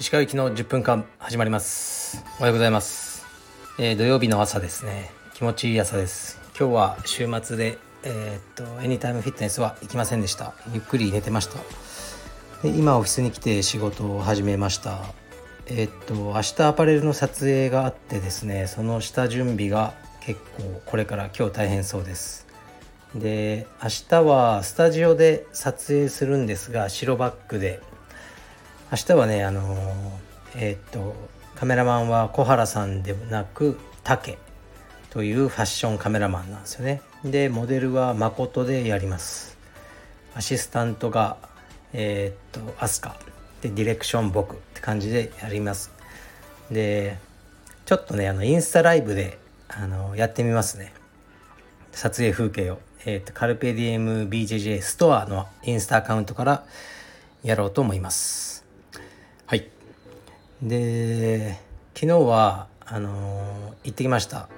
石川行きの10分間始まります。おはようございます、えー、土曜日の朝ですね。気持ちいい朝です。今日は週末でえー、っとエニタイムフィットネスは行きませんでした。ゆっくり寝てました。で今オフィスに来て仕事を始めました。えー、っと明日アパレルの撮影があってですねその下準備が結構これから今日大変そうです。で明日はスタジオで撮影するんですが白バックで。明日はねあのえー、っとカメラマンは小原さんではなく竹というファッションカメラマンなんですよね。でモデルは誠でやります。アシスタントがえー、っとアスカ。でディレクション僕って感じでやります。でちょっとねあのインスタライブであのやってみますね。撮影風景を、えーと、とカルペディエム BJJ ストアのインスタアカウントからやろうと思います。はい。で昨日はあのー、行ってきました。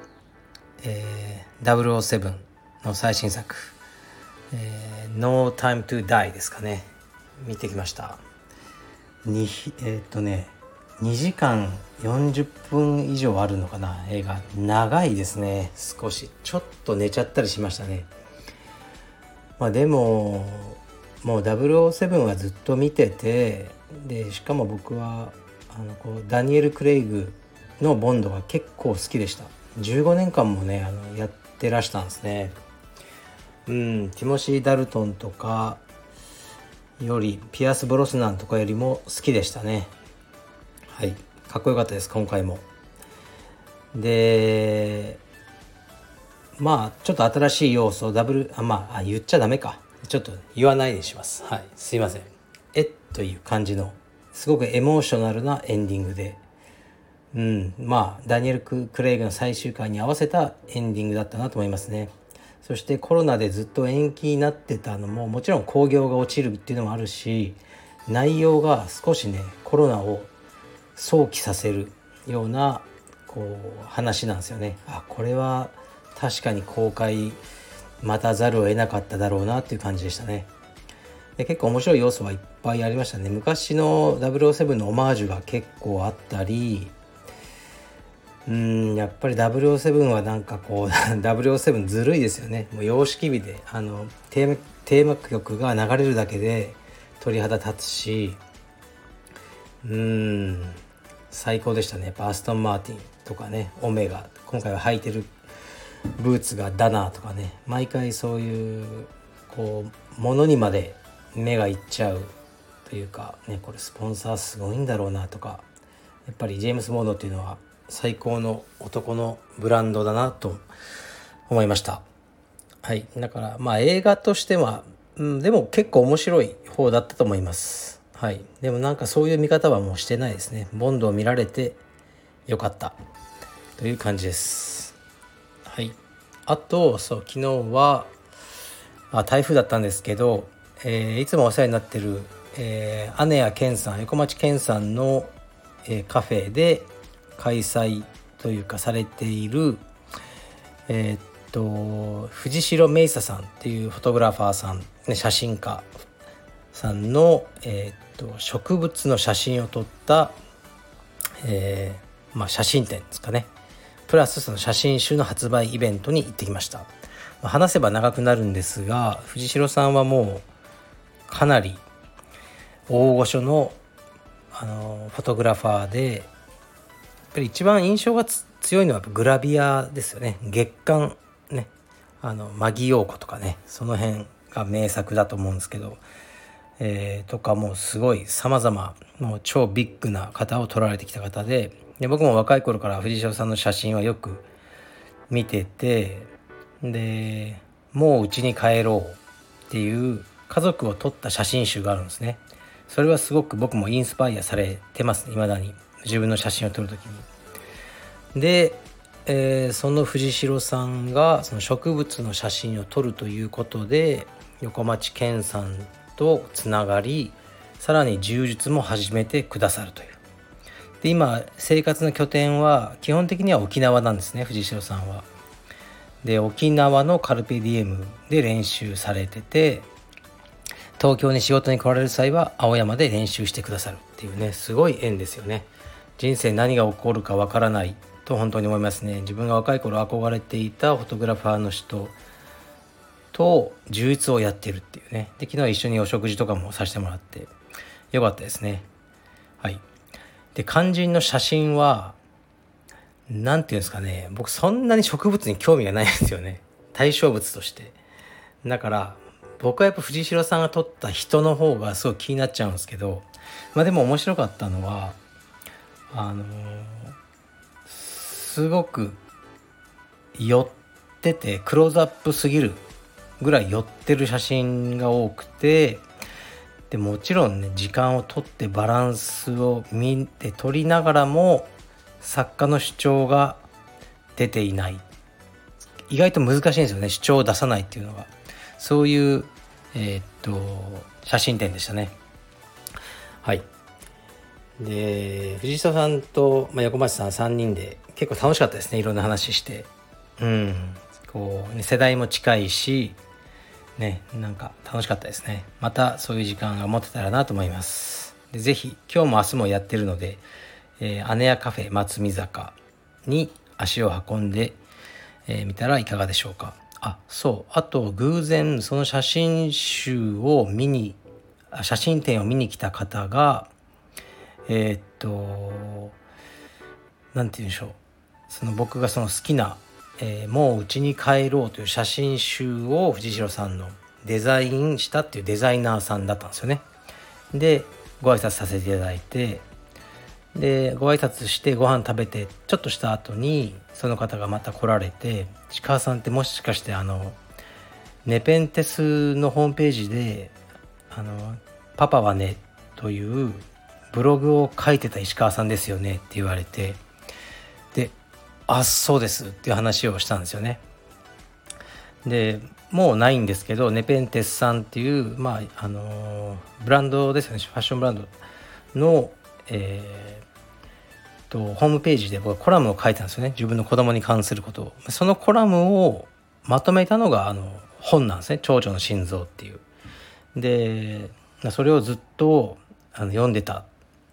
えー、007の最新作「えー、No Time to Die」ですかね。見てきました。にえー、っとね2時間40分以上あるのかな。映画。長いですね。少し。ちょっと寝ちゃったりしましたねまあでももう007はずっと見ててでしかも僕はあのこうダニエル・クレイグのボンドが結構好きでした。15年間もねあのやってらしたんですね。うんティモシー・ダルトンとかよりピアス・ブロスナンとかよりも好きでしたね。はいかっこよかったです今回も。でまあちょっと新しい要素をダブルあまあ言っちゃダメか。ちょっと言わないでします。はい。すいません。えっという感じのすごくエモーショナルなエンディングで、うん、まあダニエル・クレイグの最終回に合わせたエンディングだったなと思いますね。そしてコロナでずっと延期になってたのももちろん興行が落ちるっていうのもあるし内容が少しねコロナを想起させるようなこう話なんですよね。あこれは確かに公開待たざるを得なかっただろうなっていう感じでしたね。で結構面白い要素はいっぱいありましたね。昔の007のオマージュが結構あったりうんやっぱり007はなんかこう 007ずるいですよね。もう様式美であのテーマテーマ曲が流れるだけで鳥肌立つしうん最高でしたね。バーストン・マーティンとかねオメガ今回は履いてるブーツがダナーとかね毎回そういうこうものにまで目がいっちゃうというかねこれスポンサーすごいんだろうなとかやっぱりジェームス・モードっていうのは最高の男のブランドだなと思いました。はい。だからまあ映画としては、うん、でも結構面白い方だったと思います。はい。でもなんかそういう見方はもうしてないですね。ボンドを見られてよかったという感じです。はい。あとそう昨日はあ台風だったんですけどえー、いつもお世話になってる、えー、姉や健さん横町健さんの、えー、カフェで開催というかされているえー、っと藤代芽衣さんっていうフォトグラファーさん、ね、写真家さんの、えー、っと植物の写真を撮った、えーまあ、写真展ですかね。プラスその写真集の発売イベントに行ってきました。話せば長くなるんですが藤代さんはもうかなり大御所のあのフォトグラファーでやっぱり一番印象が強いのはグラビアですよね。月刊ね。あのマギ陽子とかね。その辺が名作だと思うんですけど、えー、とかもうすごいさまざまもう超ビッグな方を撮られてきた方でで僕も若い頃から藤代さんの写真はよく見ててでもううちに帰ろうっていう家族を撮った写真集があるんですね。それはすごく僕もインスパイアされてますいまだに。自分の写真を撮る時に。で、えー、その藤代さんがその植物の写真を撮るということで横町健さんとつながりさらに柔術も始めてくださるという。で今生活の拠点は基本的には沖縄なんですね藤代さんは。で沖縄のカルペディエムで練習されてて東京に仕事に来られる際は青山で練習してくださるっていうねすごい縁ですよね。人生何が起こるかわからないと本当に思いますね。自分が若い頃憧れていたフォトグラファーの人と充実をやってるっていうね。で昨日一緒にお食事とかもさせてもらってよかったですね。で肝心の写真は何て言うんですかね。僕そんなに植物に興味がないんですよね。対象物として。だから僕はやっぱ藤代さんが撮った人の方がすごい気になっちゃうんですけどまあでも面白かったのはあの、すごく寄っててクローズアップすぎるぐらい寄ってる写真が多くてでもちろんね時間をとってバランスを見て撮りながらも作家の主張が出ていない。意外と難しいんですよね主張を出さないっていうのが。そういうえー、っと写真展でしたね。はい。で藤沢さんと、まあ、横町さん3人で結構楽しかったですねいろんな話して。うん。こう、ね、世代も近いしねなんか楽しかったですね。またそういう時間が持てたらなと思います。でぜひ今日も明日もやってるので、えー、姉屋カフェ松見坂に足を運んでみ、えー、たらいかがでしょうか。あそう。あと偶然その写真集を見に写真展を見に来た方がえー、っと何て言うんでしょう。その僕がその好きなえー、もう家に帰ろうという写真集を藤代さんのデザインしたっていうデザイナーさんだったんですよね。でご挨拶させていただいてでご挨拶してご飯食べてちょっとした後にその方がまた来られて「石川さんってもしかしてあのネペンテスのホームページで「あのパパはね」というブログを書いてた石川さんですよねって言われてあそうですっていう話をしたんですよね。でもうないんですけどネペンテスさんっていう、まああのブランドですよね。ファッションブランドの、えー、とホームページで僕はコラムを書いたんですよね。自分の子供に関することを。そのコラムをまとめたのがあの本なんですね「長女の心臓」っていう。でそれをずっとあの読んでたっ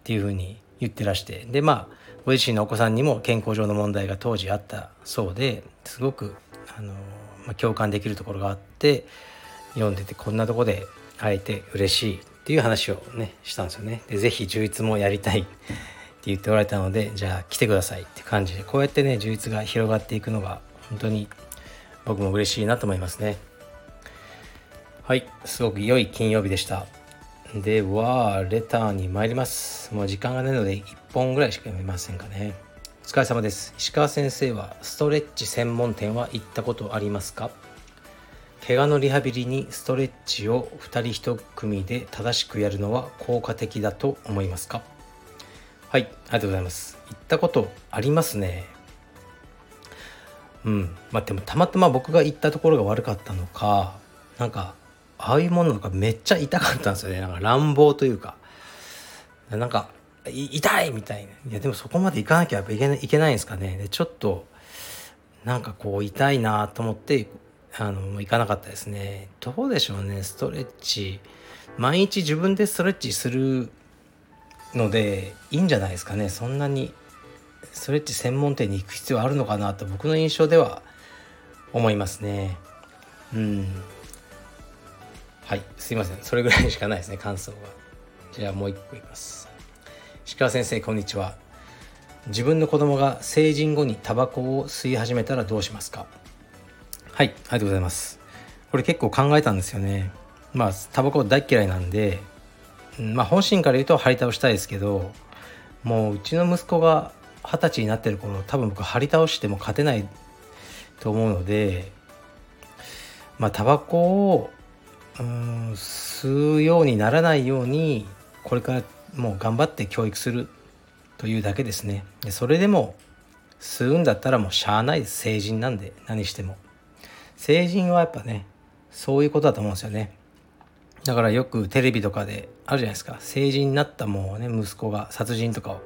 ていうふうに言ってらして。でまあご自身のお子さんにも健康上の問題が当時あったそうですごくあの、まあ、共感できるところがあって読んでてこんなとこで会えて嬉しいっていう話をねしたんですよね。で是非充実もやりたい って言っておられたのでじゃあ来てくださいって感じでこうやってね充実が広がっていくのが本当に僕も嬉しいなと思いますね。はいすごく良い金曜日でした。ではレターに参ります。もう時間がないので1本ぐらいしか読めませんかね。お疲れ様です。石川先生はストレッチ専門店は行ったことありますか？怪我のリハビリにストレッチを2人1組で正しくやるのは効果的だと思いますか？はいありがとうございます。行ったことありますね。うんまあでもたまたま僕が行ったところが悪かったのかなんかああいうものがめっちゃ痛かったんですよね。なんか乱暴というか。なんか痛いみたいな。いやでもそこまで行かなきゃいけないいけないんですかね。でちょっとなんかこう痛いなと思ってあの行かなかったですね。どうでしょうね。ストレッチ。毎日自分でストレッチするのでいいんじゃないですかね。そんなにストレッチ専門店に行く必要あるのかなと僕の印象では思いますね。うん。はい。すいません。それぐらいしかないですね感想は。じゃあもう一個います。石川先生こんにちは。自分の子供が成人後にタバコを吸い始めたらどうしますか？はい。ありがとうございます。これ結構考えたんですよね。まあタバコ大嫌いなんでまあ本心から言うと張り倒したいですけどもううちの息子が二十歳になってる頃多分僕張り倒しても勝てないと思うのでまあタバコを吸うようにならないようにこれからもう頑張って教育するというだけですね。でそれでも吸うんだったらもうしゃあない。です成人なんで何しても。成人はやっぱねそういうことだと思うんですよね。だからよくテレビとかであるじゃないですか。成人になったもうね息子が殺人とかを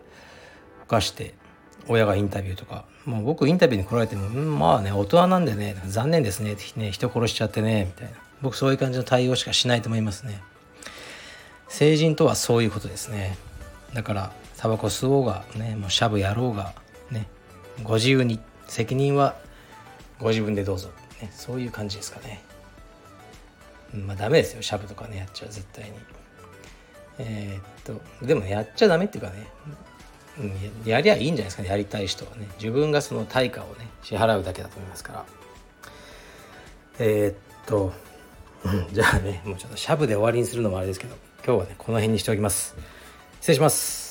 犯して親がインタビューとか。もう僕インタビューに来られても、まあね大人なんでね残念ですね。ね人殺しちゃってねみたいな。僕そういう感じの対応しかしないと思いますね。成人とはそういうことですね。だからタバコ吸おうがねもうシャブやろうがねご自由に責任はご自分でどうぞ、ね、そういう感じですかね。まあダメですよ。シャブとかねやっちゃう。絶対に。えー、っとでもやっちゃダメっていうかね、やりゃいいんじゃないですかね。やりたい人はね。自分がその対価をね支払うだけだと思いますから。えー、っと じゃあねもうちょっとシャブで終わりにするのもあれですけど今日はねこの辺にしておきます。失礼します。